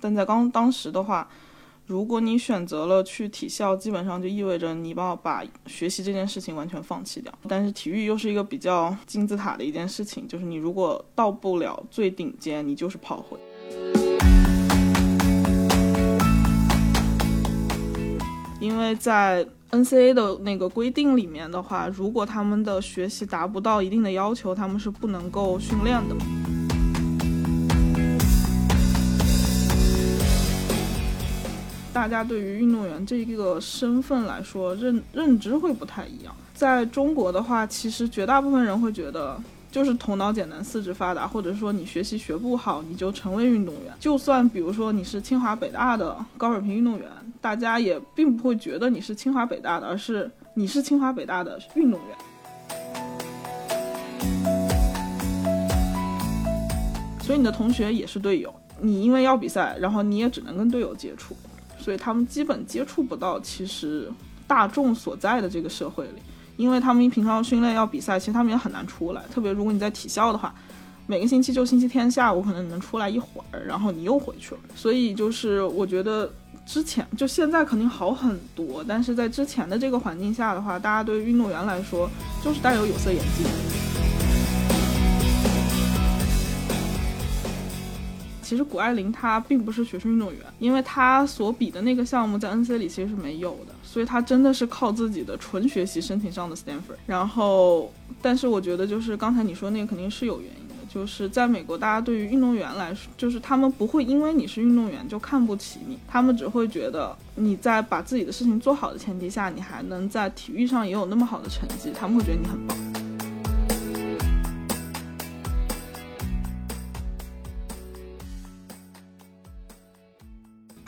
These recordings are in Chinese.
但在刚当时的话，如果你选择了去体校，基本上就意味着你要把学习这件事情完全放弃掉。但是体育又是一个比较金字塔的一件事情，就是你如果到不了最顶尖，你就是炮灰。因为在 NCA 的那个规定里面的话，如果他们的学习达不到一定的要求，他们是不能够训练的。大家对于运动员这个身份来说，认认知会不太一样。在中国的话，其实绝大部分人会觉得，就是头脑简单、四肢发达，或者说你学习学不好，你就成为运动员。就算比如说你是清华北大的高水平运动员，大家也并不会觉得你是清华北大的，而是你是清华北大的运动员。所以你的同学也是队友，你因为要比赛，然后你也只能跟队友接触。所以他们基本接触不到其实大众所在的这个社会里，因为他们平常训练要比赛，其实他们也很难出来。特别如果你在体校的话，每个星期就星期天下午可能能出来一会儿，然后你又回去了。所以就是我觉得之前就现在肯定好很多，但是在之前的这个环境下的话，大家对运动员来说就是带有有色眼镜。其实谷爱凌她并不是学生运动员，因为她所比的那个项目在 N C 里其实是没有的，所以她真的是靠自己的纯学习申请上的 Stanford。然后，但是我觉得就是刚才你说那个肯定是有原因的，就是在美国，大家对于运动员来说，就是他们不会因为你是运动员就看不起你，他们只会觉得你在把自己的事情做好的前提下，你还能在体育上也有那么好的成绩，他们会觉得你很棒。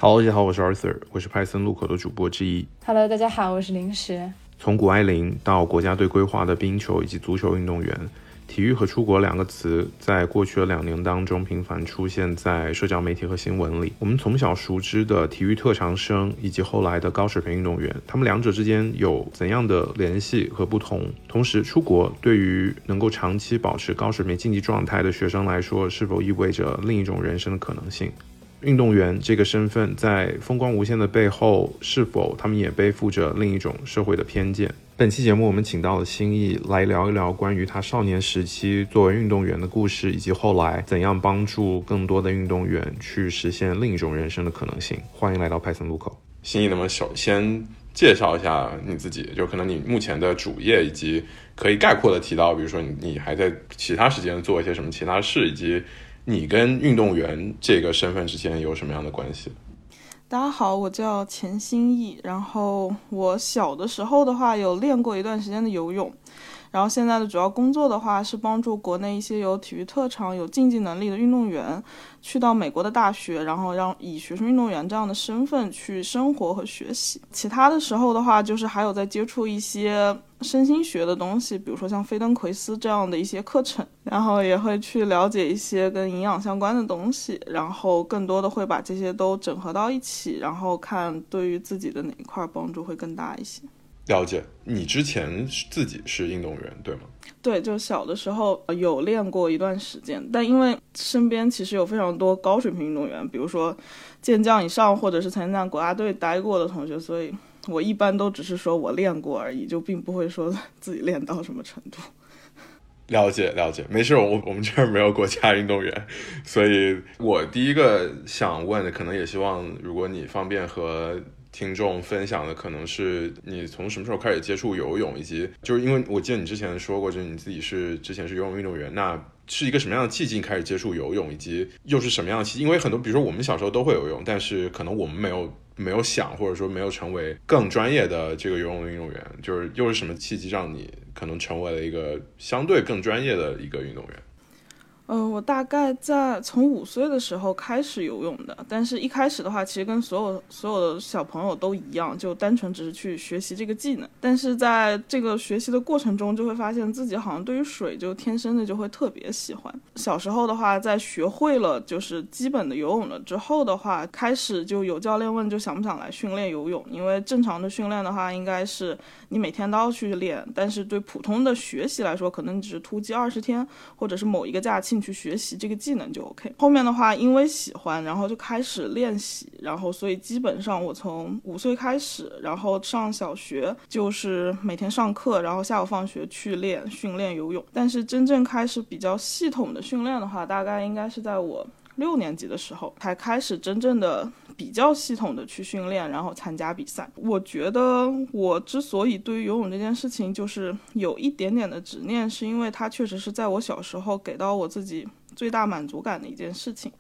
Hello，大家好，我是 Arthur，我是派森路口的主播之一。Hello，大家好，我是零食。从谷爱凌到国家队规划的冰球以及足球运动员，体育和出国两个词在过去的两年当中频繁出现在社交媒体和新闻里。我们从小熟知的体育特长生以及后来的高水平运动员，他们两者之间有怎样的联系和不同？同时，出国对于能够长期保持高水平竞技状态的学生来说，是否意味着另一种人生的可能性？运动员这个身份在风光无限的背后，是否他们也背负着另一种社会的偏见？本期节目我们请到了新意来聊一聊关于他少年时期作为运动员的故事，以及后来怎样帮助更多的运动员去实现另一种人生的可能性。欢迎来到派森路口。新意，那么首先介绍一下你自己，就可能你目前的主业，以及可以概括的提到，比如说你你还在其他时间做一些什么其他事，以及。你跟运动员这个身份之间有什么样的关系？大家好，我叫钱新义，然后我小的时候的话有练过一段时间的游泳。然后现在的主要工作的话是帮助国内一些有体育特长、有竞技能力的运动员，去到美国的大学，然后让以学生运动员这样的身份去生活和学习。其他的时候的话，就是还有在接触一些身心学的东西，比如说像菲登奎斯这样的一些课程，然后也会去了解一些跟营养相关的东西，然后更多的会把这些都整合到一起，然后看对于自己的哪一块帮助会更大一些。了解，你之前自己是运动员，对吗？对，就小的时候有练过一段时间，但因为身边其实有非常多高水平运动员，比如说健将以上，或者是曾经在国家队待过的同学，所以我一般都只是说我练过而已，就并不会说自己练到什么程度。了解，了解，没事，我我们这儿没有国家运动员，所以我第一个想问的，可能也希望如果你方便和。听众分享的可能是你从什么时候开始接触游泳，以及就是因为我记得你之前说过，就是你自己是之前是游泳运动员，那是一个什么样的契机开始接触游泳，以及又是什么样的契机？因为很多，比如说我们小时候都会游泳，但是可能我们没有没有想，或者说没有成为更专业的这个游泳运动员，就是又是什么契机让你可能成为了一个相对更专业的一个运动员？嗯，我大概在从五岁的时候开始游泳的，但是一开始的话，其实跟所有所有的小朋友都一样，就单纯只是去学习这个技能。但是在这个学习的过程中，就会发现自己好像对于水就天生的就会特别喜欢。小时候的话，在学会了就是基本的游泳了之后的话，开始就有教练问就想不想来训练游泳，因为正常的训练的话，应该是你每天都要去练，但是对普通的学习来说，可能只是突击二十天，或者是某一个假期。去学习这个技能就 OK。后面的话，因为喜欢，然后就开始练习，然后所以基本上我从五岁开始，然后上小学就是每天上课，然后下午放学去练训练游泳。但是真正开始比较系统的训练的话，大概应该是在我。六年级的时候才开始真正的比较系统的去训练，然后参加比赛。我觉得我之所以对于游泳这件事情就是有一点点的执念，是因为它确实是在我小时候给到我自己最大满足感的一件事情。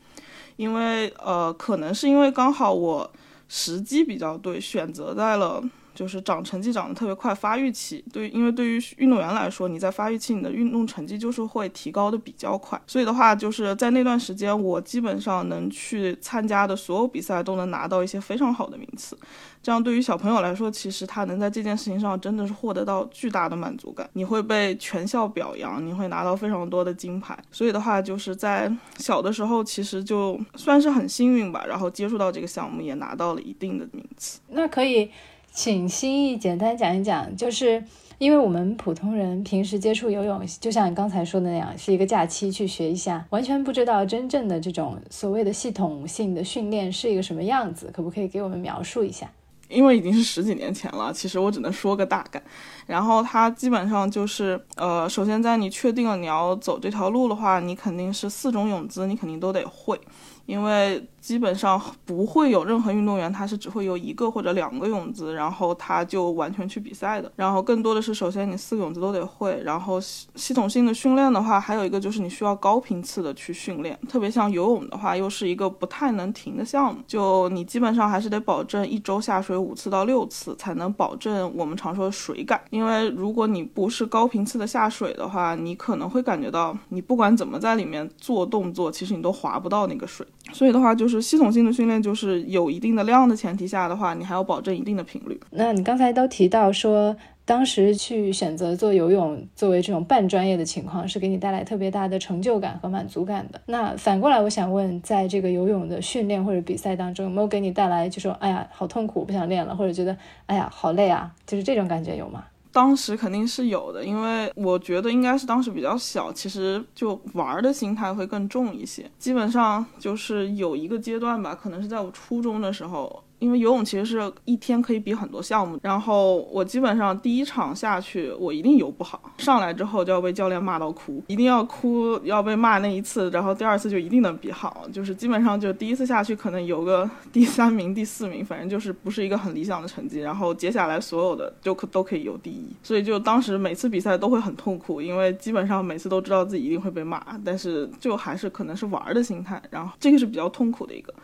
因为呃，可能是因为刚好我时机比较对，选择在了。就是长成绩长得特别快，发育期对，因为对于运动员来说，你在发育期你的运动成绩就是会提高的比较快，所以的话就是在那段时间，我基本上能去参加的所有比赛都能拿到一些非常好的名次，这样对于小朋友来说，其实他能在这件事情上真的是获得到巨大的满足感，你会被全校表扬，你会拿到非常多的金牌，所以的话就是在小的时候其实就算是很幸运吧，然后接触到这个项目也拿到了一定的名次，那可以。请心意简单讲一讲，就是因为我们普通人平时接触游泳，就像你刚才说的那样，是一个假期去学一下，完全不知道真正的这种所谓的系统性的训练是一个什么样子，可不可以给我们描述一下？因为已经是十几年前了，其实我只能说个大概。然后它基本上就是，呃，首先在你确定了你要走这条路的话，你肯定是四种泳姿，你肯定都得会，因为。基本上不会有任何运动员，他是只会有一个或者两个泳姿，然后他就完全去比赛的。然后更多的是，首先你四个泳姿都得会，然后系系统性的训练的话，还有一个就是你需要高频次的去训练。特别像游泳的话，又是一个不太能停的项目，就你基本上还是得保证一周下水五次到六次，才能保证我们常说的水感。因为如果你不是高频次的下水的话，你可能会感觉到你不管怎么在里面做动作，其实你都划不到那个水。所以的话，就是系统性的训练，就是有一定的量的前提下的话，你还要保证一定的频率。那你刚才都提到说，当时去选择做游泳作为这种半专业的情况，是给你带来特别大的成就感和满足感的。那反过来，我想问，在这个游泳的训练或者比赛当中，有没有给你带来就说，哎呀，好痛苦，不想练了，或者觉得，哎呀，好累啊，就是这种感觉有吗？当时肯定是有的，因为我觉得应该是当时比较小，其实就玩的心态会更重一些。基本上就是有一个阶段吧，可能是在我初中的时候。因为游泳其实是一天可以比很多项目，然后我基本上第一场下去我一定游不好，上来之后就要被教练骂到哭，一定要哭要被骂那一次，然后第二次就一定能比好，就是基本上就第一次下去可能游个第三名、第四名，反正就是不是一个很理想的成绩，然后接下来所有的就可都可以游第一，所以就当时每次比赛都会很痛苦，因为基本上每次都知道自己一定会被骂，但是就还是可能是玩的心态，然后这个是比较痛苦的一个。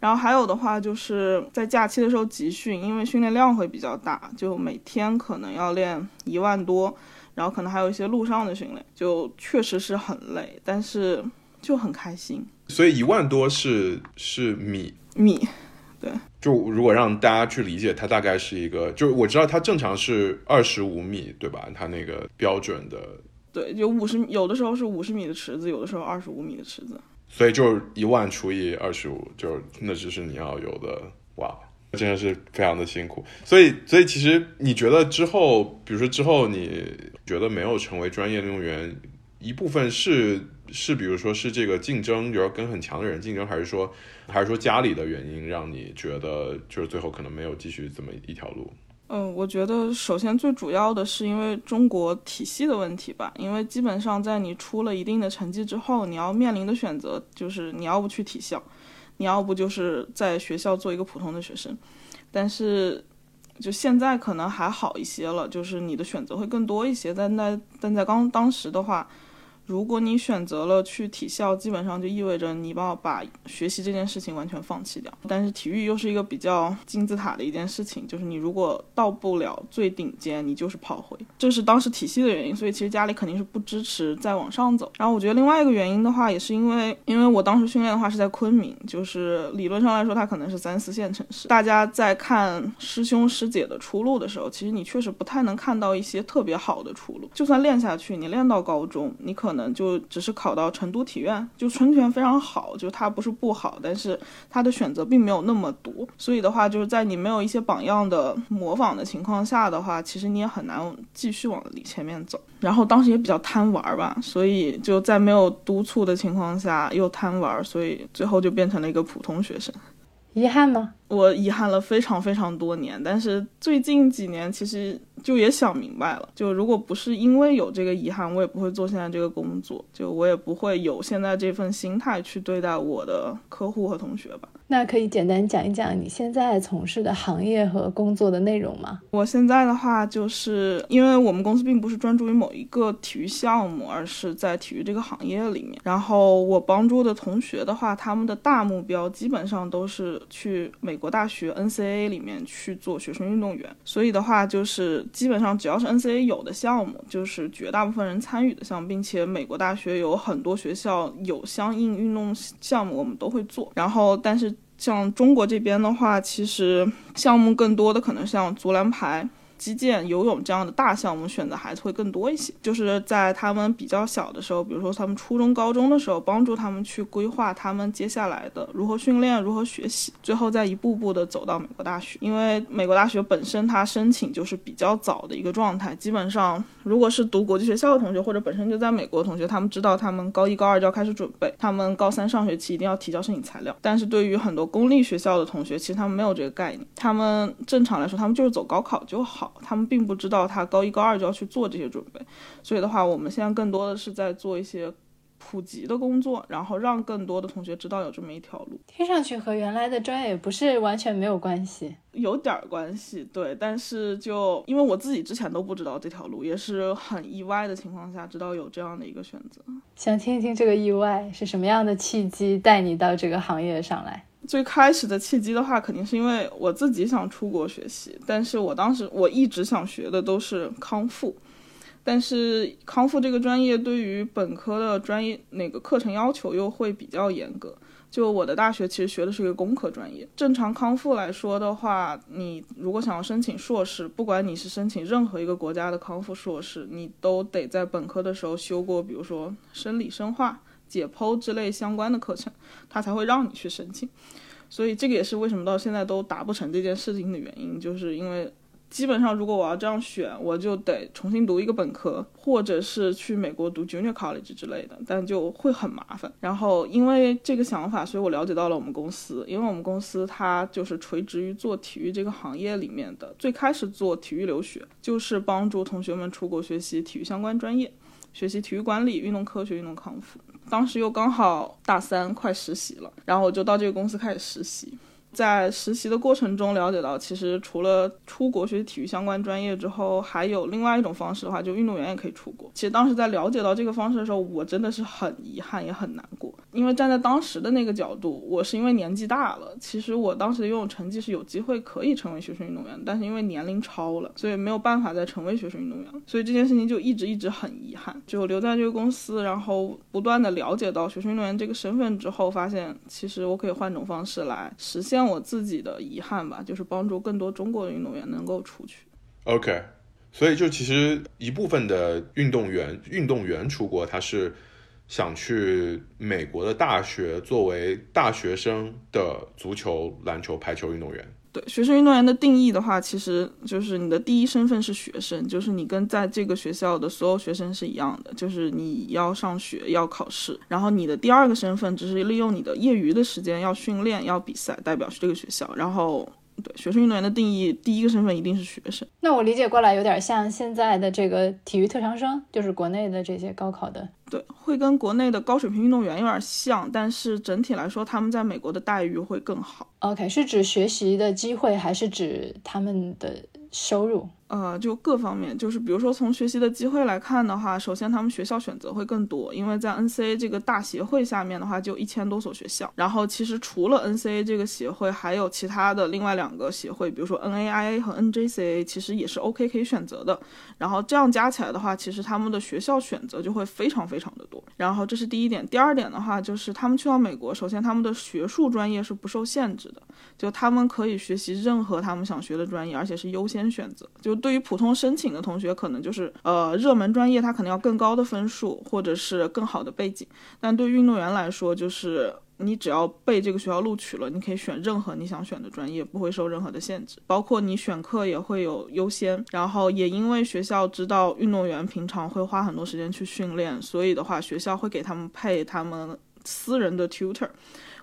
然后还有的话，就是在假期的时候集训，因为训练量会比较大，就每天可能要练一万多，然后可能还有一些路上的训练，就确实是很累，但是就很开心。所以一万多是是米米，对。就如果让大家去理解，它大概是一个，就是我知道它正常是二十五米，对吧？它那个标准的。对，就五十，有的时候是五十米的池子，有的时候二十五米的池子。所以就是一万除以二十五，就那只是你要有的哇，真的是非常的辛苦。所以，所以其实你觉得之后，比如说之后你觉得没有成为专业运动员，一部分是是，比如说是这个竞争，比如跟很强的人竞争，还是说还是说家里的原因让你觉得就是最后可能没有继续这么一条路？嗯，我觉得首先最主要的是因为中国体系的问题吧，因为基本上在你出了一定的成绩之后，你要面临的选择就是你要不去体校，你要不就是在学校做一个普通的学生。但是就现在可能还好一些了，就是你的选择会更多一些。但在但在刚当时的话。如果你选择了去体校，基本上就意味着你要把学习这件事情完全放弃掉。但是体育又是一个比较金字塔的一件事情，就是你如果到不了最顶尖，你就是炮灰。这是当时体系的原因，所以其实家里肯定是不支持再往上走。然后我觉得另外一个原因的话，也是因为，因为我当时训练的话是在昆明，就是理论上来说它可能是三四线城市。大家在看师兄师姐的出路的时候，其实你确实不太能看到一些特别好的出路。就算练下去，你练到高中，你可能。能就只是考到成都体院，就春体院非常好，就它不是不好，但是它的选择并没有那么多，所以的话就是在你没有一些榜样的模仿的情况下的话，其实你也很难继续往里前面走。然后当时也比较贪玩吧，所以就在没有督促的情况下又贪玩，所以最后就变成了一个普通学生。遗憾吗？我遗憾了非常非常多年，但是最近几年其实就也想明白了，就如果不是因为有这个遗憾，我也不会做现在这个工作，就我也不会有现在这份心态去对待我的客户和同学吧。那可以简单讲一讲你现在从事的行业和工作的内容吗？我现在的话，就是因为我们公司并不是专注于某一个体育项目，而是在体育这个行业里面。然后我帮助的同学的话，他们的大目标基本上都是去美国大学 NCAA 里面去做学生运动员。所以的话，就是基本上只要是 NCA 有的项目，就是绝大部分人参与的项目，并且美国大学有很多学校有相应运动项目，我们都会做。然后，但是。像中国这边的话，其实项目更多的可能像足篮排。击剑、游泳这样的大项目选择孩子会更多一些，就是在他们比较小的时候，比如说他们初中、高中的时候，帮助他们去规划他们接下来的如何训练、如何学习，最后再一步步的走到美国大学。因为美国大学本身它申请就是比较早的一个状态，基本上如果是读国际学校的同学或者本身就在美国的同学，他们知道他们高一、高二就要开始准备，他们高三上学期一定要提交申请材料。但是对于很多公立学校的同学，其实他们没有这个概念，他们正常来说，他们就是走高考就好。他们并不知道他高一高二就要去做这些准备，所以的话，我们现在更多的是在做一些普及的工作，然后让更多的同学知道有这么一条路。听上去和原来的专业不是完全没有关系，有点关系，对。但是就因为我自己之前都不知道这条路，也是很意外的情况下知道有这样的一个选择。想听一听这个意外是什么样的契机带你到这个行业上来？最开始的契机的话，肯定是因为我自己想出国学习，但是我当时我一直想学的都是康复，但是康复这个专业对于本科的专业那个课程要求又会比较严格。就我的大学其实学的是一个工科专业，正常康复来说的话，你如果想要申请硕士，不管你是申请任何一个国家的康复硕士，你都得在本科的时候修过，比如说生理生化。解剖之类相关的课程，他才会让你去申请，所以这个也是为什么到现在都达不成这件事情的原因，就是因为基本上如果我要这样选，我就得重新读一个本科，或者是去美国读 Junior College 之类的，但就会很麻烦。然后因为这个想法，所以我了解到了我们公司，因为我们公司它就是垂直于做体育这个行业里面的，最开始做体育留学，就是帮助同学们出国学习体育相关专业，学习体育管理、运动科学、运动康复。当时又刚好大三快实习了，然后我就到这个公司开始实习。在实习的过程中了解到，其实除了出国学习体育相关专业之后，还有另外一种方式的话，就运动员也可以出国。其实当时在了解到这个方式的时候，我真的是很遗憾也很难过，因为站在当时的那个角度，我是因为年纪大了，其实我当时的游泳成绩是有机会可以成为学生运动员，但是因为年龄超了，所以没有办法再成为学生运动员，所以这件事情就一直一直很遗憾。就留在这个公司，然后不断的了解到学生运动员这个身份之后，发现其实我可以换种方式来实现。我自己的遗憾吧，就是帮助更多中国的运动员能够出去。OK，所以就其实一部分的运动员，运动员出国，他是想去美国的大学作为大学生的足球、篮球、排球运动员。对学生运动员的定义的话，其实就是你的第一身份是学生，就是你跟在这个学校的所有学生是一样的，就是你要上学要考试，然后你的第二个身份只是利用你的业余的时间要训练要比赛，代表是这个学校，然后。对学生运动员的定义，第一个身份一定是学生。那我理解过来有点像现在的这个体育特长生，就是国内的这些高考的。对，会跟国内的高水平运动员有点像，但是整体来说，他们在美国的待遇会更好。OK，是指学习的机会，还是指他们的收入？呃，就各方面，就是比如说从学习的机会来看的话，首先他们学校选择会更多，因为在 NCA 这个大协会下面的话，就一千多所学校。然后其实除了 NCA 这个协会，还有其他的另外两个协会，比如说 NAIA 和 NJCA，其实也是 OK 可以选择的。然后这样加起来的话，其实他们的学校选择就会非常非常的多。然后这是第一点，第二点的话就是他们去到美国，首先他们的学术专业是不受限制的，就他们可以学习任何他们想学的专业，而且是优先选择。就对于普通申请的同学，可能就是呃热门专业，他可能要更高的分数或者是更好的背景。但对于运动员来说，就是你只要被这个学校录取了，你可以选任何你想选的专业，不会受任何的限制，包括你选课也会有优先。然后也因为学校知道运动员平常会花很多时间去训练，所以的话，学校会给他们配他们私人的 tutor，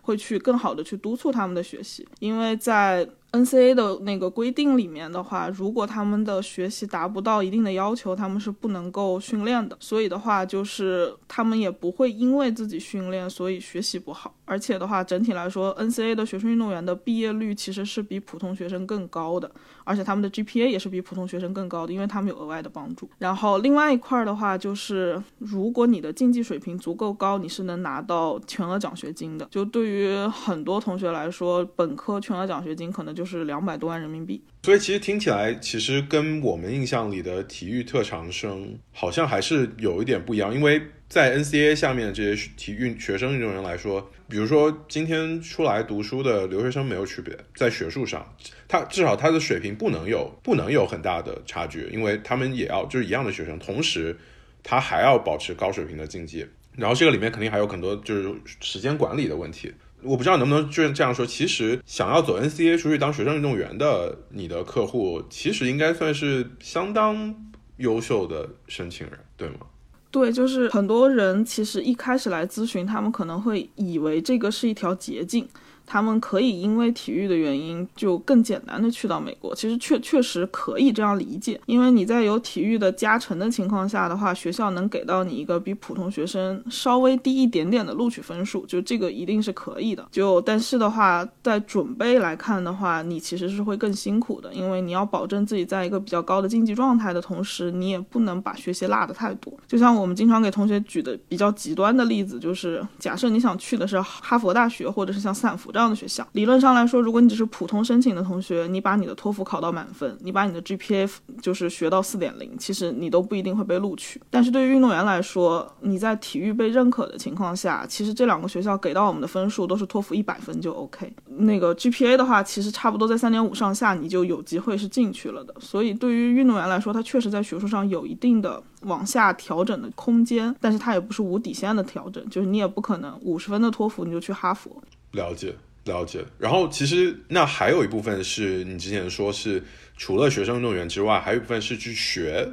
会去更好的去督促他们的学习，因为在。NCA 的那个规定里面的话，如果他们的学习达不到一定的要求，他们是不能够训练的。所以的话，就是他们也不会因为自己训练，所以学习不好。而且的话，整体来说，NCA 的学生运动员的毕业率其实是比普通学生更高的，而且他们的 GPA 也是比普通学生更高的，因为他们有额外的帮助。然后另外一块的话，就是如果你的竞技水平足够高，你是能拿到全额奖学金的。就对于很多同学来说，本科全额奖学金可能就是两百多万人民币。所以其实听起来，其实跟我们印象里的体育特长生好像还是有一点不一样，因为。在 n c a 下面这些体育学生运动员来说，比如说今天出来读书的留学生没有区别，在学术上，他至少他的水平不能有不能有很大的差距，因为他们也要就是一样的学生，同时他还要保持高水平的竞技，然后这个里面肯定还有很多就是时间管理的问题。我不知道能不能就这样说，其实想要走 NCAA 出去当学生运动员的你的客户，其实应该算是相当优秀的申请人，对吗？对，就是很多人其实一开始来咨询，他们可能会以为这个是一条捷径。他们可以因为体育的原因就更简单的去到美国，其实确确实可以这样理解，因为你在有体育的加成的情况下的话，学校能给到你一个比普通学生稍微低一点点的录取分数，就这个一定是可以的。就但是的话，在准备来看的话，你其实是会更辛苦的，因为你要保证自己在一个比较高的竞技状态的同时，你也不能把学习落得太多。就像我们经常给同学举的比较极端的例子，就是假设你想去的是哈佛大学，或者是像斯坦福。这样的学校，理论上来说，如果你只是普通申请的同学，你把你的托福考到满分，你把你的 GPA 就是学到四点零，其实你都不一定会被录取。但是对于运动员来说，你在体育被认可的情况下，其实这两个学校给到我们的分数都是托福一百分就 OK。那个 GPA 的话，其实差不多在三点五上下，你就有机会是进去了的。所以对于运动员来说，他确实在学术上有一定的往下调整的空间，但是他也不是无底线的调整，就是你也不可能五十分的托福你就去哈佛。了解。了解，然后其实那还有一部分是你之前说是除了学生运动员之外，还有一部分是去学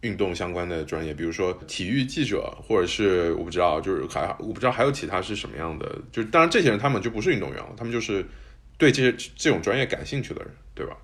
运动相关的专业，比如说体育记者，或者是我不知道，就是还我不知道还有其他是什么样的，就当然这些人他们就不是运动员了，他们就是对这些这种专业感兴趣的人，对吧？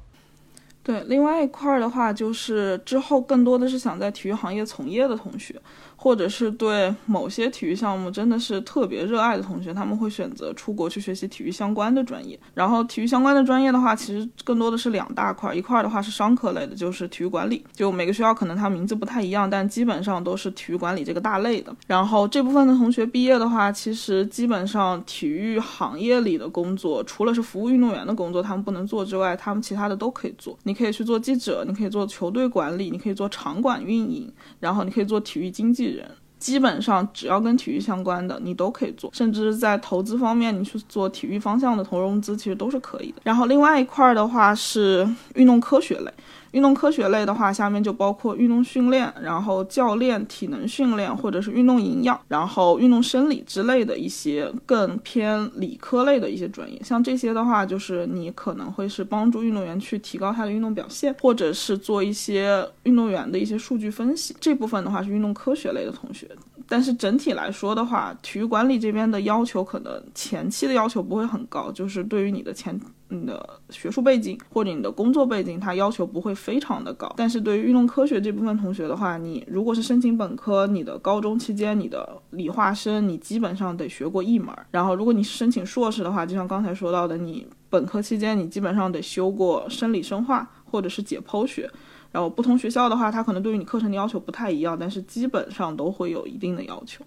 对，另外一块儿的话，就是之后更多的是想在体育行业从业的同学。或者是对某些体育项目真的是特别热爱的同学，他们会选择出国去学习体育相关的专业。然后体育相关的专业的话，其实更多的是两大块，一块的话是商科类的，就是体育管理。就每个学校可能它名字不太一样，但基本上都是体育管理这个大类的。然后这部分的同学毕业的话，其实基本上体育行业里的工作，除了是服务运动员的工作他们不能做之外，他们其他的都可以做。你可以去做记者，你可以做球队管理，你可以做场馆运营，然后你可以做体育经纪。人基本上只要跟体育相关的，你都可以做，甚至在投资方面，你去做体育方向的投融资，其实都是可以的。然后另外一块儿的话是运动科学类。运动科学类的话，下面就包括运动训练，然后教练、体能训练，或者是运动营养，然后运动生理之类的一些更偏理科类的一些专业。像这些的话，就是你可能会是帮助运动员去提高他的运动表现，或者是做一些运动员的一些数据分析。这部分的话是运动科学类的同学。但是整体来说的话，体育管理这边的要求可能前期的要求不会很高，就是对于你的前。你的学术背景或者你的工作背景，它要求不会非常的高。但是对于运动科学这部分同学的话，你如果是申请本科，你的高中期间你的理化生，你基本上得学过一门儿。然后如果你是申请硕士的话，就像刚才说到的，你本科期间你基本上得修过生理生化或者是解剖学。然后不同学校的话，它可能对于你课程的要求不太一样，但是基本上都会有一定的要求。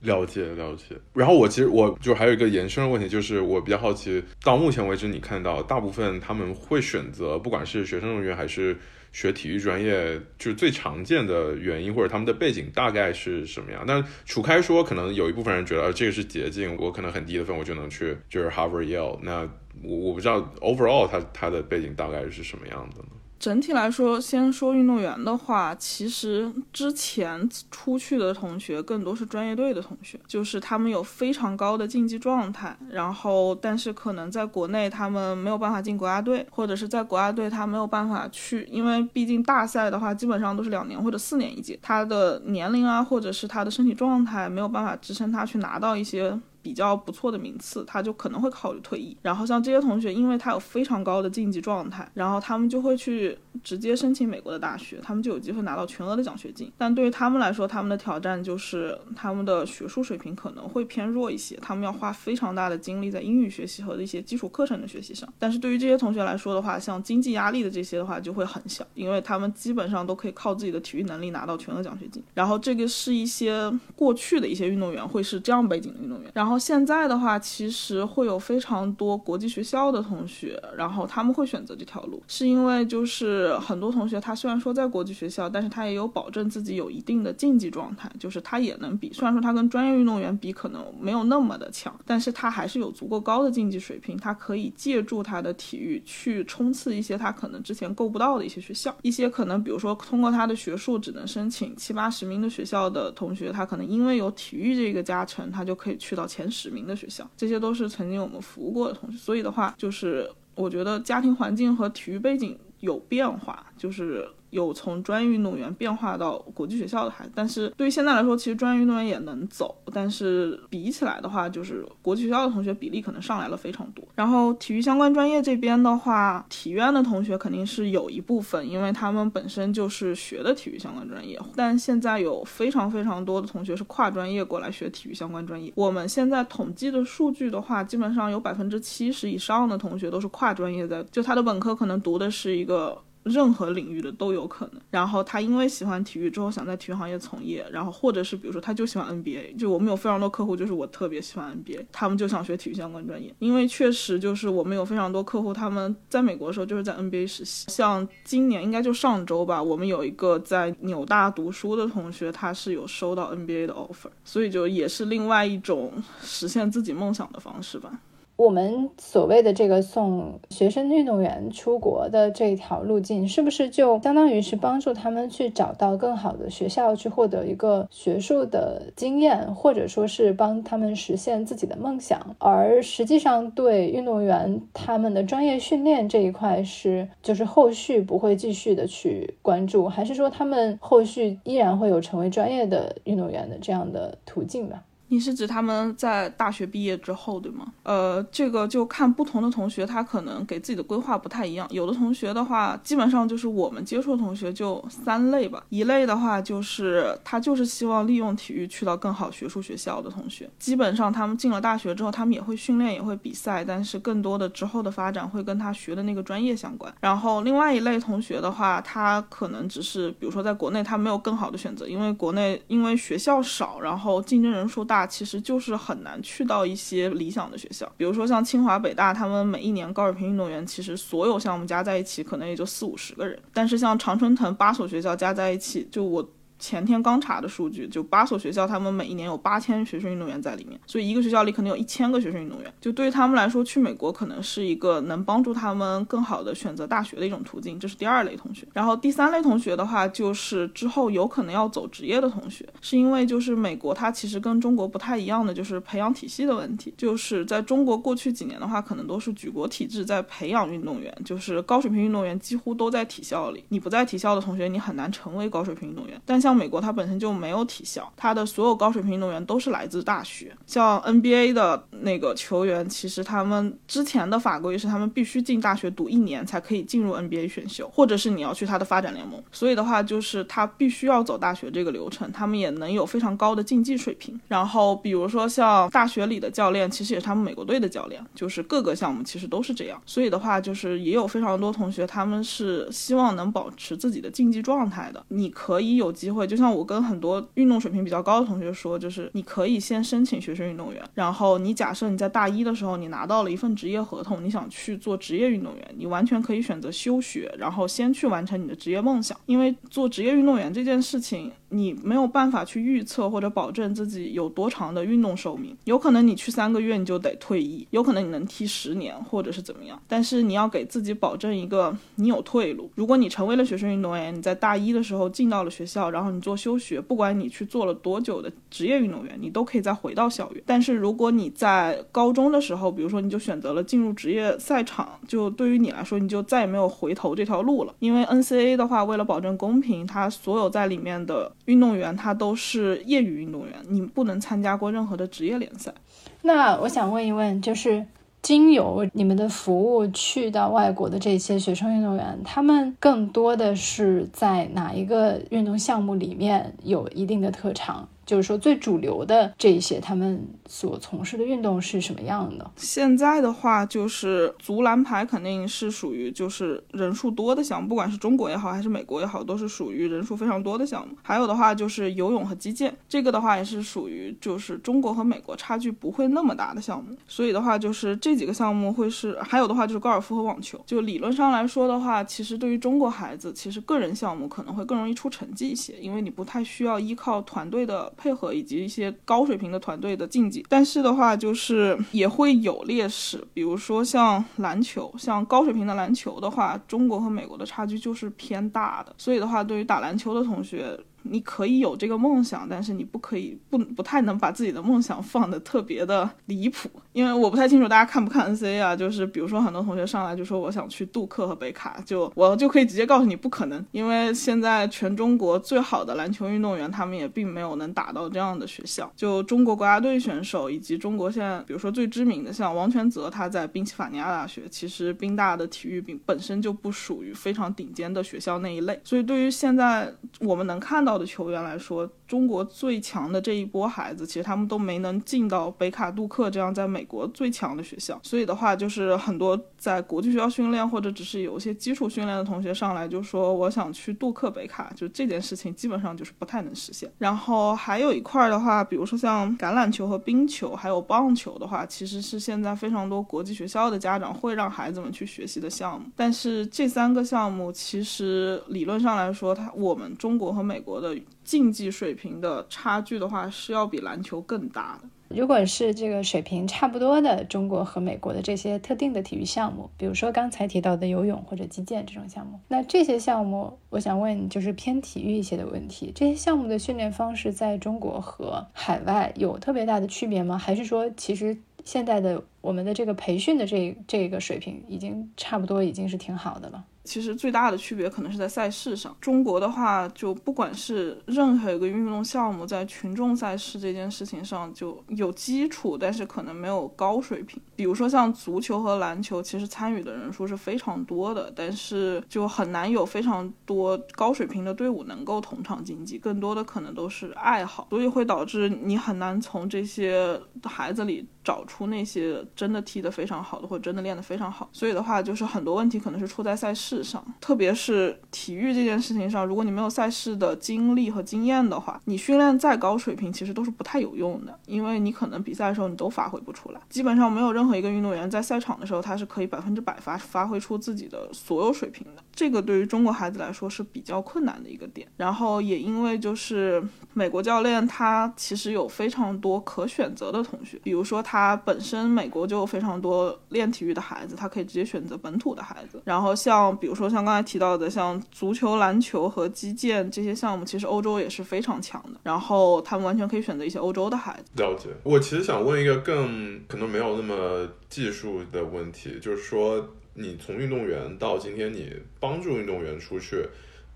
了解了解，然后我其实我就还有一个延伸的问题，就是我比较好奇，到目前为止你看到大部分他们会选择，不管是学生人员还是学体育专业，就是最常见的原因或者他们的背景大概是什么样？但除开说，可能有一部分人觉得这个是捷径，我可能很低的分我就能去，就是 Harvard Yale。那我我不知道 overall 他他的背景大概是什么样的呢？整体来说，先说运动员的话，其实之前出去的同学更多是专业队的同学，就是他们有非常高的竞技状态，然后但是可能在国内他们没有办法进国家队，或者是在国家队他没有办法去，因为毕竟大赛的话基本上都是两年或者四年一届，他的年龄啊或者是他的身体状态没有办法支撑他去拿到一些。比较不错的名次，他就可能会考虑退役。然后像这些同学，因为他有非常高的竞技状态，然后他们就会去直接申请美国的大学，他们就有机会拿到全额的奖学金。但对于他们来说，他们的挑战就是他们的学术水平可能会偏弱一些，他们要花非常大的精力在英语学习和一些基础课程的学习上。但是对于这些同学来说的话，像经济压力的这些的话就会很小，因为他们基本上都可以靠自己的体育能力拿到全额奖学金。然后这个是一些过去的一些运动员会是这样背景的运动员，然后。现在的话，其实会有非常多国际学校的同学，然后他们会选择这条路，是因为就是很多同学他虽然说在国际学校，但是他也有保证自己有一定的竞技状态，就是他也能比，虽然说他跟专业运动员比可能没有那么的强，但是他还是有足够高的竞技水平，他可以借助他的体育去冲刺一些他可能之前够不到的一些学校，一些可能比如说通过他的学术只能申请七八十名的学校的同学，他可能因为有体育这个加成，他就可以去到前前。十名的学校，这些都是曾经我们服务过的同学，所以的话，就是我觉得家庭环境和体育背景有变化，就是。有从专业运动员变化到国际学校的孩子，但是对于现在来说，其实专业运动员也能走，但是比起来的话，就是国际学校的同学比例可能上来了非常多。然后体育相关专业这边的话，体院的同学肯定是有一部分，因为他们本身就是学的体育相关专业。但现在有非常非常多的同学是跨专业过来学体育相关专业。我们现在统计的数据的话，基本上有百分之七十以上的同学都是跨专业在，就他的本科可能读的是一个。任何领域的都有可能。然后他因为喜欢体育之后想在体育行业从业，然后或者是比如说他就喜欢 NBA，就我们有非常多客户就是我特别喜欢 NBA，他们就想学体育相关专业。因为确实就是我们有非常多客户他们在美国的时候就是在 NBA 实习，像今年应该就上周吧，我们有一个在纽大读书的同学，他是有收到 NBA 的 offer，所以就也是另外一种实现自己梦想的方式吧。我们所谓的这个送学生运动员出国的这条路径，是不是就相当于是帮助他们去找到更好的学校，去获得一个学术的经验，或者说是帮他们实现自己的梦想？而实际上，对运动员他们的专业训练这一块，是就是后续不会继续的去关注，还是说他们后续依然会有成为专业的运动员的这样的途径呢？你是指他们在大学毕业之后，对吗？呃，这个就看不同的同学，他可能给自己的规划不太一样。有的同学的话，基本上就是我们接触的同学就三类吧。一类的话，就是他就是希望利用体育去到更好学术学校的同学。基本上他们进了大学之后，他们也会训练，也会比赛，但是更多的之后的发展会跟他学的那个专业相关。然后另外一类同学的话，他可能只是，比如说在国内他没有更好的选择，因为国内因为学校少，然后竞争人数大。其实就是很难去到一些理想的学校，比如说像清华、北大，他们每一年高水平运动员，其实所有项目加在一起，可能也就四五十个人。但是像常春藤八所学校加在一起，就我。前天刚查的数据，就八所学校，他们每一年有八千学生运动员在里面，所以一个学校里可能有一千个学生运动员。就对于他们来说，去美国可能是一个能帮助他们更好的选择大学的一种途径。这是第二类同学。然后第三类同学的话，就是之后有可能要走职业的同学，是因为就是美国它其实跟中国不太一样的，就是培养体系的问题。就是在中国过去几年的话，可能都是举国体制在培养运动员，就是高水平运动员几乎都在体校里。你不在体校的同学，你很难成为高水平运动员。但像像美国，它本身就没有体校，它的所有高水平运动员都是来自大学。像 NBA 的那个球员，其实他们之前的法规是他们必须进大学读一年才可以进入 NBA 选秀，或者是你要去他的发展联盟。所以的话，就是他必须要走大学这个流程，他们也能有非常高的竞技水平。然后，比如说像大学里的教练，其实也是他们美国队的教练，就是各个项目其实都是这样。所以的话，就是也有非常多同学，他们是希望能保持自己的竞技状态的。你可以有机会，就像我。我跟很多运动水平比较高的同学说，就是你可以先申请学生运动员，然后你假设你在大一的时候你拿到了一份职业合同，你想去做职业运动员，你完全可以选择休学，然后先去完成你的职业梦想。因为做职业运动员这件事情，你没有办法去预测或者保证自己有多长的运动寿命，有可能你去三个月你就得退役，有可能你能踢十年或者是怎么样，但是你要给自己保证一个你有退路。如果你成为了学生运动员，你在大一的时候进到了学校，然后你做休学，不管你去做了多久的职业运动员，你都可以再回到校园。但是如果你在高中的时候，比如说你就选择了进入职业赛场，就对于你来说，你就再也没有回头这条路了。因为 NCAA 的话，为了保证公平，它所有在里面的运动员，他都是业余运动员，你不能参加过任何的职业联赛。那我想问一问，就是经由你们的服务去到外国的这些学生运动员，他们更多的是在哪一个运动项目里面有一定的特长？就是说，最主流的这一些，他们所从事的运动是什么样的？现在的话，就是足篮排肯定是属于就是人数多的项目，不管是中国也好，还是美国也好，都是属于人数非常多的项目。还有的话就是游泳和击剑，这个的话也是属于就是中国和美国差距不会那么大的项目。所以的话，就是这几个项目会是，还有的话就是高尔夫和网球。就理论上来说的话，其实对于中国孩子，其实个人项目可能会更容易出成绩一些，因为你不太需要依靠团队的。配合以及一些高水平的团队的竞技，但是的话就是也会有劣势，比如说像篮球，像高水平的篮球的话，中国和美国的差距就是偏大的，所以的话，对于打篮球的同学。你可以有这个梦想，但是你不可以不不太能把自己的梦想放的特别的离谱，因为我不太清楚大家看不看 NCA 啊，就是比如说很多同学上来就说我想去杜克和北卡，就我就可以直接告诉你不可能，因为现在全中国最好的篮球运动员他们也并没有能打到这样的学校，就中国国家队选手以及中国现在比如说最知名的像王全泽，他在宾夕法尼亚大学，其实宾大的体育并本身就不属于非常顶尖的学校那一类，所以对于现在我们能看到。的球员来说，中国最强的这一波孩子，其实他们都没能进到北卡杜克这样在美国最强的学校。所以的话，就是很多在国际学校训练或者只是有一些基础训练的同学上来就说我想去杜克北卡，就这件事情基本上就是不太能实现。然后还有一块的话，比如说像橄榄球和冰球，还有棒球的话，其实是现在非常多国际学校的家长会让孩子们去学习的项目。但是这三个项目其实理论上来说，它我们中国和美国的。竞技水平的差距的话，是要比篮球更大的。如果是这个水平差不多的中国和美国的这些特定的体育项目，比如说刚才提到的游泳或者击剑这种项目，那这些项目，我想问就是偏体育一些的问题，这些项目的训练方式在中国和海外有特别大的区别吗？还是说，其实现在的我们的这个培训的这这个水平已经差不多已经是挺好的了？其实最大的区别可能是在赛事上。中国的话，就不管是任何一个运动项目，在群众赛事这件事情上就有基础，但是可能没有高水平。比如说像足球和篮球，其实参与的人数是非常多的，但是就很难有非常多高水平的队伍能够同场竞技，更多的可能都是爱好，所以会导致你很难从这些孩子里找出那些真的踢得非常好的，或者真的练得非常好。所以的话，就是很多问题可能是出在赛事。上，特别是体育这件事情上，如果你没有赛事的经历和经验的话，你训练再高水平，其实都是不太有用的，因为你可能比赛的时候你都发挥不出来。基本上没有任何一个运动员在赛场的时候，他是可以百分之百发发挥出自己的所有水平的。这个对于中国孩子来说是比较困难的一个点。然后也因为就是美国教练他其实有非常多可选择的同学，比如说他本身美国就有非常多练体育的孩子，他可以直接选择本土的孩子。然后像比比如说像刚才提到的，像足球、篮球和击剑这些项目，其实欧洲也是非常强的。然后他们完全可以选择一些欧洲的孩子。了解。我其实想问一个更可能没有那么技术的问题，就是说，你从运动员到今天你帮助运动员出去，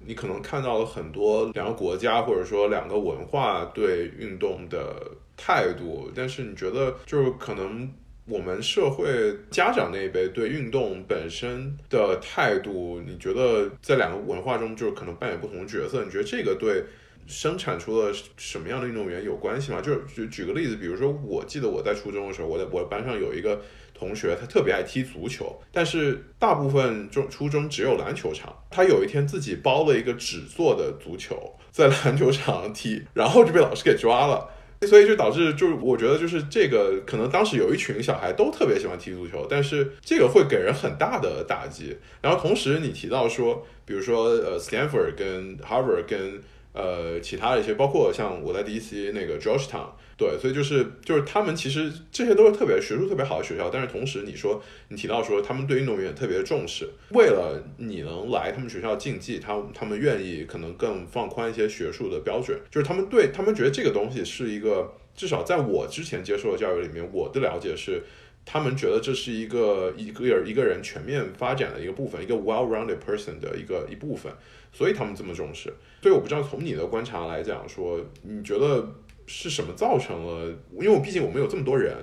你可能看到了很多两个国家或者说两个文化对运动的态度，但是你觉得就是可能。我们社会家长那一辈对运动本身的态度，你觉得在两个文化中就是可能扮演不同的角色？你觉得这个对生产出了什么样的运动员有关系吗？就举举个例子，比如说，我记得我在初中的时候，我在我班上有一个同学，他特别爱踢足球，但是大部分中初中只有篮球场，他有一天自己包了一个纸做的足球，在篮球场踢，然后就被老师给抓了。所以就导致，就是我觉得，就是这个可能当时有一群小孩都特别喜欢踢足球，但是这个会给人很大的打击。然后同时你提到说，比如说呃，Stanford 跟 Harvard 跟呃，其他的一些，包括像我在 DC 那个 Georgetown，对，所以就是就是他们其实这些都是特别学术特别好的学校，但是同时你说你提到说他们对运动员特别重视，为了你能来他们学校竞技，他他们愿意可能更放宽一些学术的标准，就是他们对他们觉得这个东西是一个，至少在我之前接受的教育里面，我的了解是。他们觉得这是一个一个一个人全面发展的一个部分，一个 well-rounded person 的一个一部分，所以他们这么重视。所以我不知道从你的观察来讲，说你觉得是什么造成了？因为我毕竟我们有这么多人，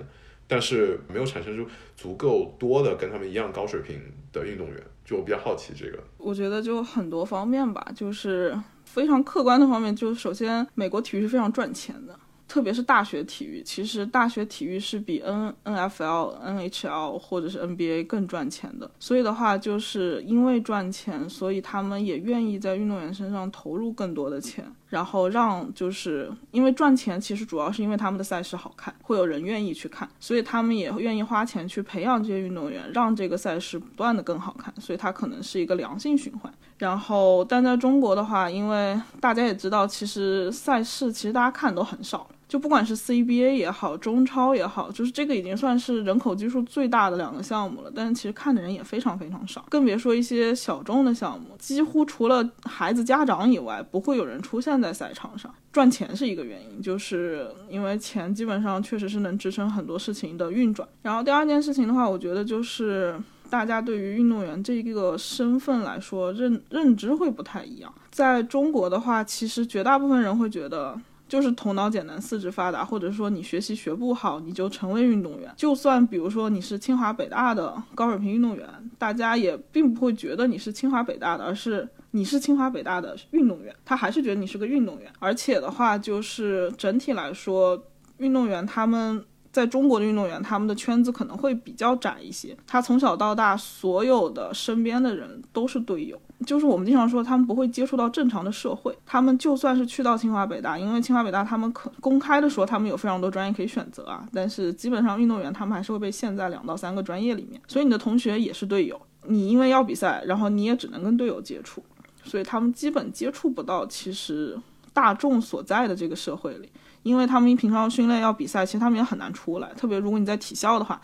但是没有产生出足够多的跟他们一样高水平的运动员，就我比较好奇这个。我觉得就很多方面吧，就是非常客观的方面，就首先美国体育是非常赚钱的。特别是大学体育，其实大学体育是比 N N F L N H L 或者是 N B A 更赚钱的。所以的话，就是因为赚钱，所以他们也愿意在运动员身上投入更多的钱，然后让就是因为赚钱，其实主要是因为他们的赛事好看，会有人愿意去看，所以他们也愿意花钱去培养这些运动员，让这个赛事不断的更好看。所以它可能是一个良性循环。然后，但在中国的话，因为大家也知道，其实赛事其实大家看都很少。就不管是 CBA 也好，中超也好，就是这个已经算是人口基数最大的两个项目了。但是其实看的人也非常非常少，更别说一些小众的项目，几乎除了孩子家长以外，不会有人出现在赛场上。赚钱是一个原因，就是因为钱基本上确实是能支撑很多事情的运转。然后第二件事情的话，我觉得就是大家对于运动员这个身份来说认认知会不太一样。在中国的话，其实绝大部分人会觉得。就是头脑简单、四肢发达，或者说你学习学不好，你就成为运动员。就算比如说你是清华北大的高水平运动员，大家也并不会觉得你是清华北大的，而是你是清华北大的运动员，他还是觉得你是个运动员。而且的话，就是整体来说，运动员他们。在中国的运动员，他们的圈子可能会比较窄一些。他从小到大，所有的身边的人都是队友，就是我们经常说，他们不会接触到正常的社会。他们就算是去到清华北大，因为清华北大他们可公开的说，他们有非常多专业可以选择啊。但是基本上运动员他们还是会被限在两到三个专业里面。所以你的同学也是队友，你因为要比赛，然后你也只能跟队友接触，所以他们基本接触不到其实大众所在的这个社会里。因为他们平常训练要比赛，其实他们也很难出来。特别如果你在体校的话，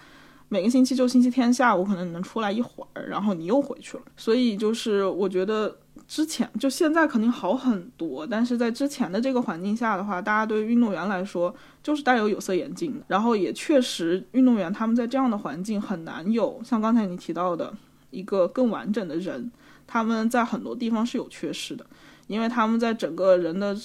每个星期就星期天下午可能你能出来一会儿，然后你又回去了。所以就是我觉得之前就现在肯定好很多，但是在之前的这个环境下的话，大家对运动员来说就是带有有色眼镜的。然后也确实，运动员他们在这样的环境很难有像刚才你提到的一个更完整的人，他们在很多地方是有缺失的，因为他们在整个人的。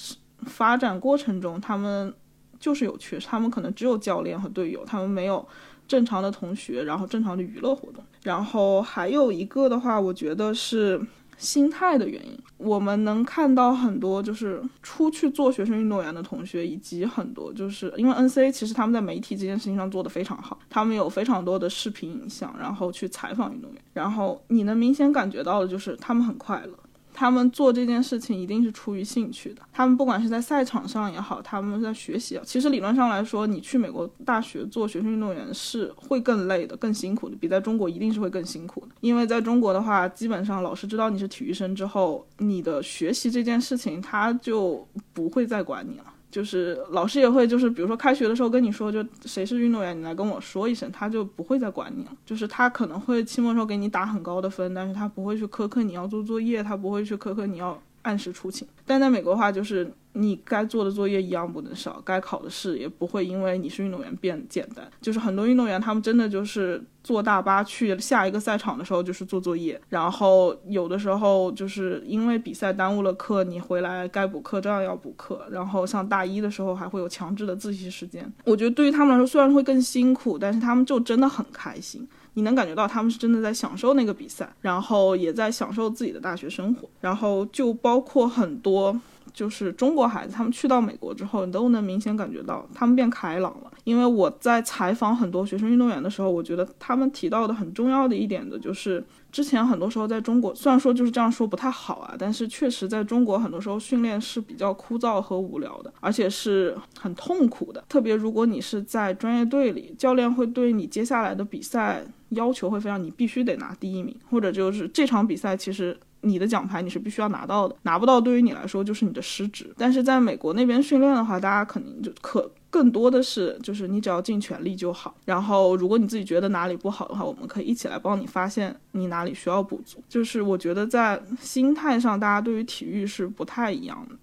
发展过程中，他们就是有缺失，他们可能只有教练和队友，他们没有正常的同学，然后正常的娱乐活动。然后还有一个的话，我觉得是心态的原因。我们能看到很多就是出去做学生运动员的同学，以及很多就是因为 NCA 其实他们在媒体这件事情上做得非常好，他们有非常多的视频影像，然后去采访运动员，然后你能明显感觉到的就是他们很快乐。他们做这件事情一定是出于兴趣的。他们不管是在赛场上也好，他们在学习。其实理论上来说，你去美国大学做学生运动员是会更累的、更辛苦的，比在中国一定是会更辛苦的。因为在中国的话，基本上老师知道你是体育生之后，你的学习这件事情他就不会再管你了。就是老师也会，就是比如说开学的时候跟你说，就谁是运动员，你来跟我说一声，他就不会再管你了。就是他可能会期末时候给你打很高的分，但是他不会去苛刻你要做作业，他不会去苛刻你要按时出勤。但在美国的话，就是。你该做的作业一样不能少，该考的试也不会因为你是运动员变简单。就是很多运动员，他们真的就是坐大巴去下一个赛场的时候就是做作业，然后有的时候就是因为比赛耽误了课，你回来该补课照样要补课。然后像大一的时候还会有强制的自习时间。我觉得对于他们来说，虽然会更辛苦，但是他们就真的很开心。你能感觉到他们是真的在享受那个比赛，然后也在享受自己的大学生活。然后就包括很多。就是中国孩子，他们去到美国之后，你都能明显感觉到他们变开朗了。因为我在采访很多学生运动员的时候，我觉得他们提到的很重要的一点的就是，之前很多时候在中国，虽然说就是这样说不太好啊，但是确实在中国很多时候训练是比较枯燥和无聊的，而且是很痛苦的。特别如果你是在专业队里，教练会对你接下来的比赛要求会非常，你必须得拿第一名，或者就是这场比赛其实。你的奖牌你是必须要拿到的，拿不到对于你来说就是你的失职。但是在美国那边训练的话，大家肯定就可更多的是就是你只要尽全力就好。然后如果你自己觉得哪里不好的话，我们可以一起来帮你发现你哪里需要补足。就是我觉得在心态上，大家对于体育是不太一样的。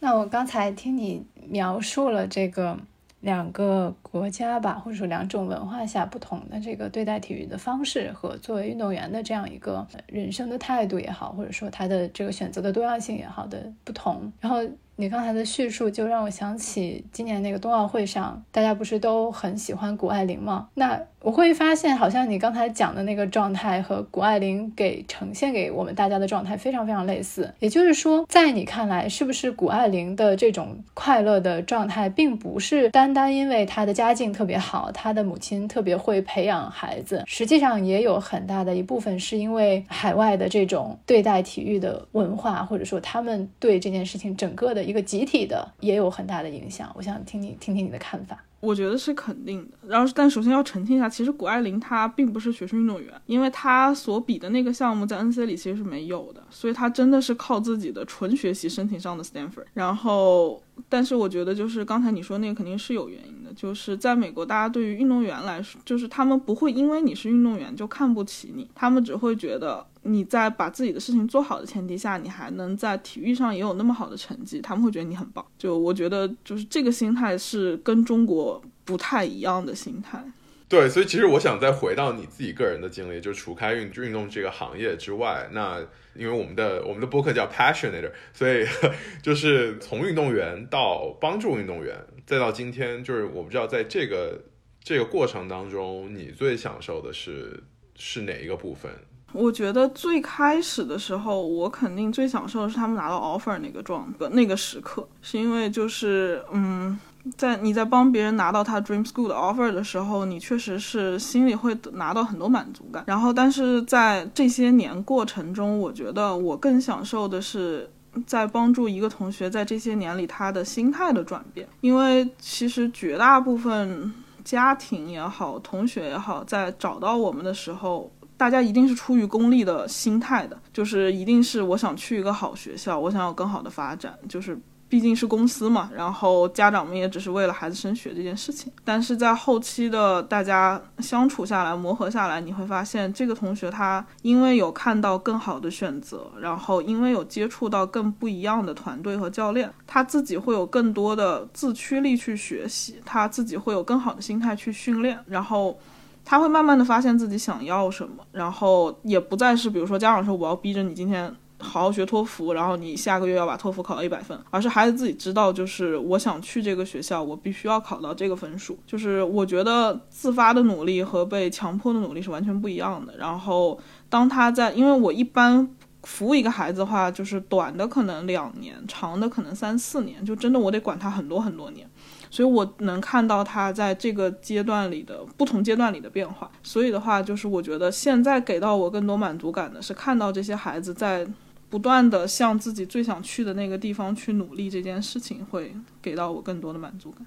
那我刚才听你描述了这个两个国家吧，或者说两种文化下不同的这个对待体育的方式和作为运动员的这样一个人生的态度也好，或者说他的这个选择的多样性也好的不同，然后。你刚才的叙述就让我想起今年那个冬奥会上，大家不是都很喜欢谷爱凌吗？那我会发现，好像你刚才讲的那个状态和谷爱凌给呈现给我们大家的状态非常非常类似。也就是说，在你看来，是不是谷爱凌的这种快乐的状态，并不是单单因为她的家境特别好，她的母亲特别会培养孩子，实际上也有很大的一部分是因为海外的这种对待体育的文化，或者说他们对这件事情整个的。一个集体的也有很大的影响，我想听你听听你的看法。我觉得是肯定的。然后，但首先要澄清一下，其实谷爱凌她并不是学生运动员，因为她所比的那个项目在 NC 里其实是没有的，所以她真的是靠自己的纯学习申请上的 Stanford。然后，但是我觉得就是刚才你说那个肯定是有原因的，就是在美国，大家对于运动员来说，就是他们不会因为你是运动员就看不起你，他们只会觉得。你在把自己的事情做好的前提下，你还能在体育上也有那么好的成绩，他们会觉得你很棒。就我觉得，就是这个心态是跟中国不太一样的心态。对，所以其实我想再回到你自己个人的经历，就除开运运动这个行业之外，那因为我们的我们的播客叫 Passionate，所以 就是从运动员到帮助运动员，再到今天，就是我不知道在这个这个过程当中，你最享受的是是哪一个部分？我觉得最开始的时候，我肯定最享受的是他们拿到 offer 那个状那个时刻，是因为就是嗯，在你在帮别人拿到他 dream school 的 offer 的时候，你确实是心里会拿到很多满足感。然后，但是在这些年过程中，我觉得我更享受的是在帮助一个同学在这些年里他的心态的转变，因为其实绝大部分家庭也好，同学也好，在找到我们的时候。大家一定是出于功利的心态的，就是一定是我想去一个好学校，我想有更好的发展，就是毕竟是公司嘛。然后家长们也只是为了孩子升学这件事情。但是在后期的大家相处下来、磨合下来，你会发现这个同学他因为有看到更好的选择，然后因为有接触到更不一样的团队和教练，他自己会有更多的自驱力去学习，他自己会有更好的心态去训练，然后。他会慢慢的发现自己想要什么，然后也不再是比如说家长说我要逼着你今天好好学托福，然后你下个月要把托福考到一百分，而是孩子自己知道，就是我想去这个学校，我必须要考到这个分数。就是我觉得自发的努力和被强迫的努力是完全不一样的。然后当他在，因为我一般服务一个孩子的话，就是短的可能两年，长的可能三四年，就真的我得管他很多很多年。所以我能看到他在这个阶段里的不同阶段里的变化。所以的话，就是我觉得现在给到我更多满足感的是看到这些孩子在不断的向自己最想去的那个地方去努力，这件事情会给到我更多的满足感，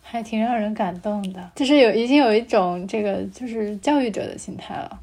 还挺让人感动的。就是有已经有一种这个就是教育者的心态了。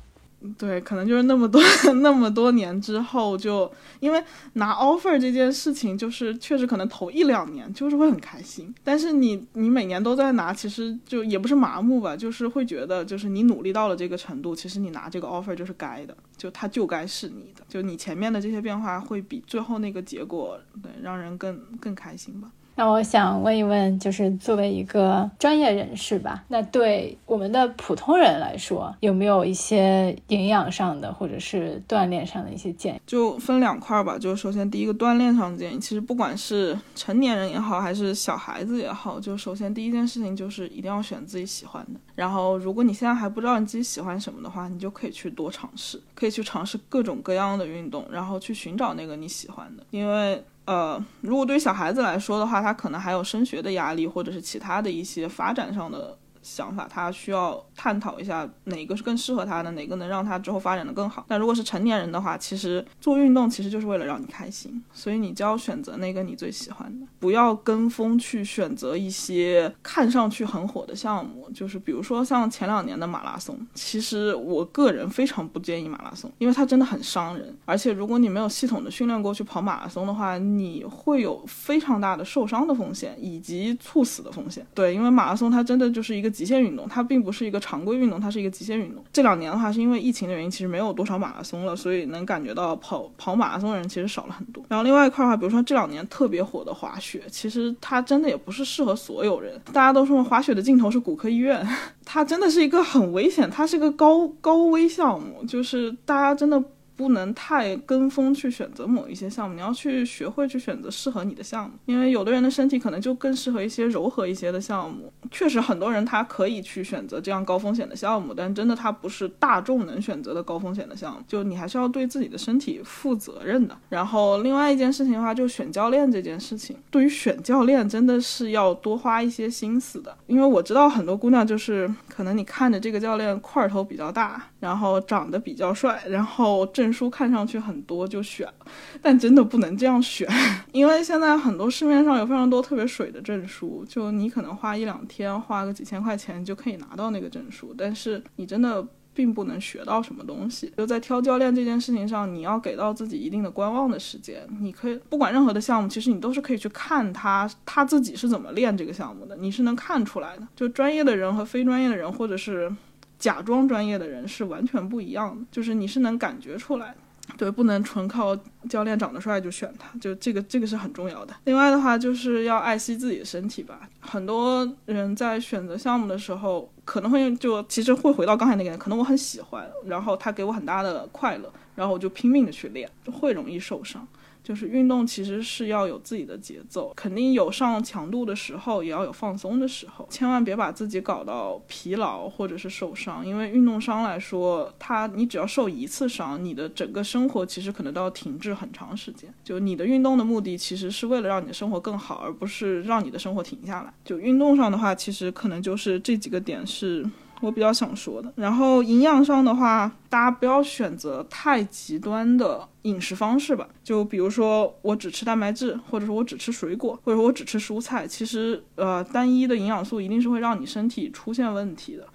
对，可能就是那么多 那么多年之后，就因为拿 offer 这件事情，就是确实可能头一两年就是会很开心，但是你你每年都在拿，其实就也不是麻木吧，就是会觉得就是你努力到了这个程度，其实你拿这个 offer 就是该的，就它就该是你的，就你前面的这些变化会比最后那个结果对让人更更开心吧。那我想问一问，就是作为一个专业人士吧，那对我们的普通人来说，有没有一些营养上的或者是锻炼上的一些建议？就分两块儿吧。就首先第一个锻炼上的建议，其实不管是成年人也好，还是小孩子也好，就首先第一件事情就是一定要选自己喜欢的。然后如果你现在还不知道你自己喜欢什么的话，你就可以去多尝试，可以去尝试各种各样的运动，然后去寻找那个你喜欢的，因为。呃，如果对小孩子来说的话，他可能还有升学的压力，或者是其他的一些发展上的想法，他需要探讨一下哪个是更适合他的，哪个能让他之后发展的更好。但如果是成年人的话，其实做运动其实就是为了让你开心，所以你就要选择那个你最喜欢的，不要跟风去选择一些看上去很火的项目。就是比如说像前两年的马拉松，其实我个人非常不建议马拉松，因为它真的很伤人，而且如果你没有系统的训练过去跑马拉松的话，你会有非常大的受伤的风险以及猝死的风险。对，因为马拉松它真的就是一个极限运动，它并不是一个常规运动，它是一个极限运动。这两年的话，是因为疫情的原因，其实没有多少马拉松了，所以能感觉到跑跑马拉松的人其实少了很多。然后另外一块的话，比如说这两年特别火的滑雪，其实它真的也不是适合所有人。大家都说滑雪的尽头是骨科医院，它真的是一个很危险，它是一个高高危项目，就是大家真的。不能太跟风去选择某一些项目，你要去学会去选择适合你的项目，因为有的人的身体可能就更适合一些柔和一些的项目。确实，很多人他可以去选择这样高风险的项目，但真的它不是大众能选择的高风险的项目。就你还是要对自己的身体负责任的。然后另外一件事情的话，就选教练这件事情，对于选教练真的是要多花一些心思的，因为我知道很多姑娘就是可能你看着这个教练块头比较大，然后长得比较帅，然后正。证书看上去很多就选，但真的不能这样选，因为现在很多市面上有非常多特别水的证书，就你可能花一两天，花个几千块钱就可以拿到那个证书，但是你真的并不能学到什么东西。就在挑教练这件事情上，你要给到自己一定的观望的时间。你可以不管任何的项目，其实你都是可以去看他他自己是怎么练这个项目的，你是能看出来的。就专业的人和非专业的人，或者是。假装专业的人是完全不一样的，就是你是能感觉出来，对，不能纯靠教练长得帅就选他，就这个这个是很重要的。另外的话，就是要爱惜自己的身体吧。很多人在选择项目的时候，可能会就其实会回到刚才那个，可能我很喜欢，然后他给我很大的快乐，然后我就拼命的去练，就会容易受伤。就是运动其实是要有自己的节奏，肯定有上强度的时候，也要有放松的时候，千万别把自己搞到疲劳或者是受伤。因为运动伤来说，它你只要受一次伤，你的整个生活其实可能都要停滞很长时间。就你的运动的目的其实是为了让你的生活更好，而不是让你的生活停下来。就运动上的话，其实可能就是这几个点是。我比较想说的，然后营养上的话，大家不要选择太极端的饮食方式吧。就比如说，我只吃蛋白质，或者说我只吃水果，或者说我只吃蔬菜。其实，呃，单一的营养素一定是会让你身体出现问题的。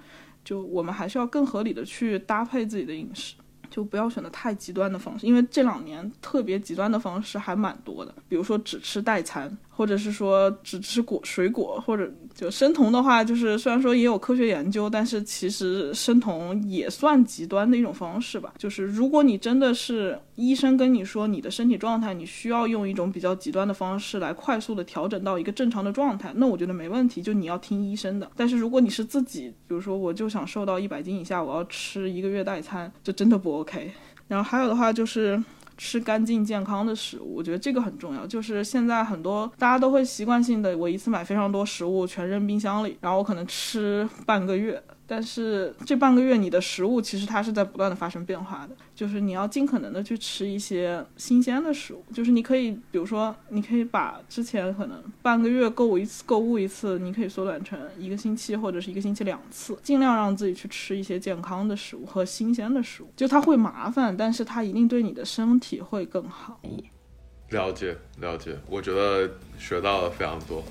就我们还是要更合理的去搭配自己的饮食。就不要选择太极端的方式，因为这两年特别极端的方式还蛮多的，比如说只吃代餐，或者是说只吃果水果，或者就生酮的话，就是虽然说也有科学研究，但是其实生酮也算极端的一种方式吧。就是如果你真的是医生跟你说你的身体状态，你需要用一种比较极端的方式来快速的调整到一个正常的状态，那我觉得没问题，就你要听医生的。但是如果你是自己，比如说我就想瘦到一百斤以下，我要吃一个月代餐，这真的不。OK，然后还有的话就是吃干净健康的食物，我觉得这个很重要。就是现在很多大家都会习惯性的，我一次买非常多食物，全扔冰箱里，然后我可能吃半个月。但是这半个月你的食物其实它是在不断的发生变化的，就是你要尽可能的去吃一些新鲜的食物，就是你可以，比如说你可以把之前可能半个月购物一次购物一次，你可以缩短成一个星期或者是一个星期两次，尽量让自己去吃一些健康的食物和新鲜的食物，就它会麻烦，但是它一定对你的身体会更好。了解了解，我觉得学到了非常多。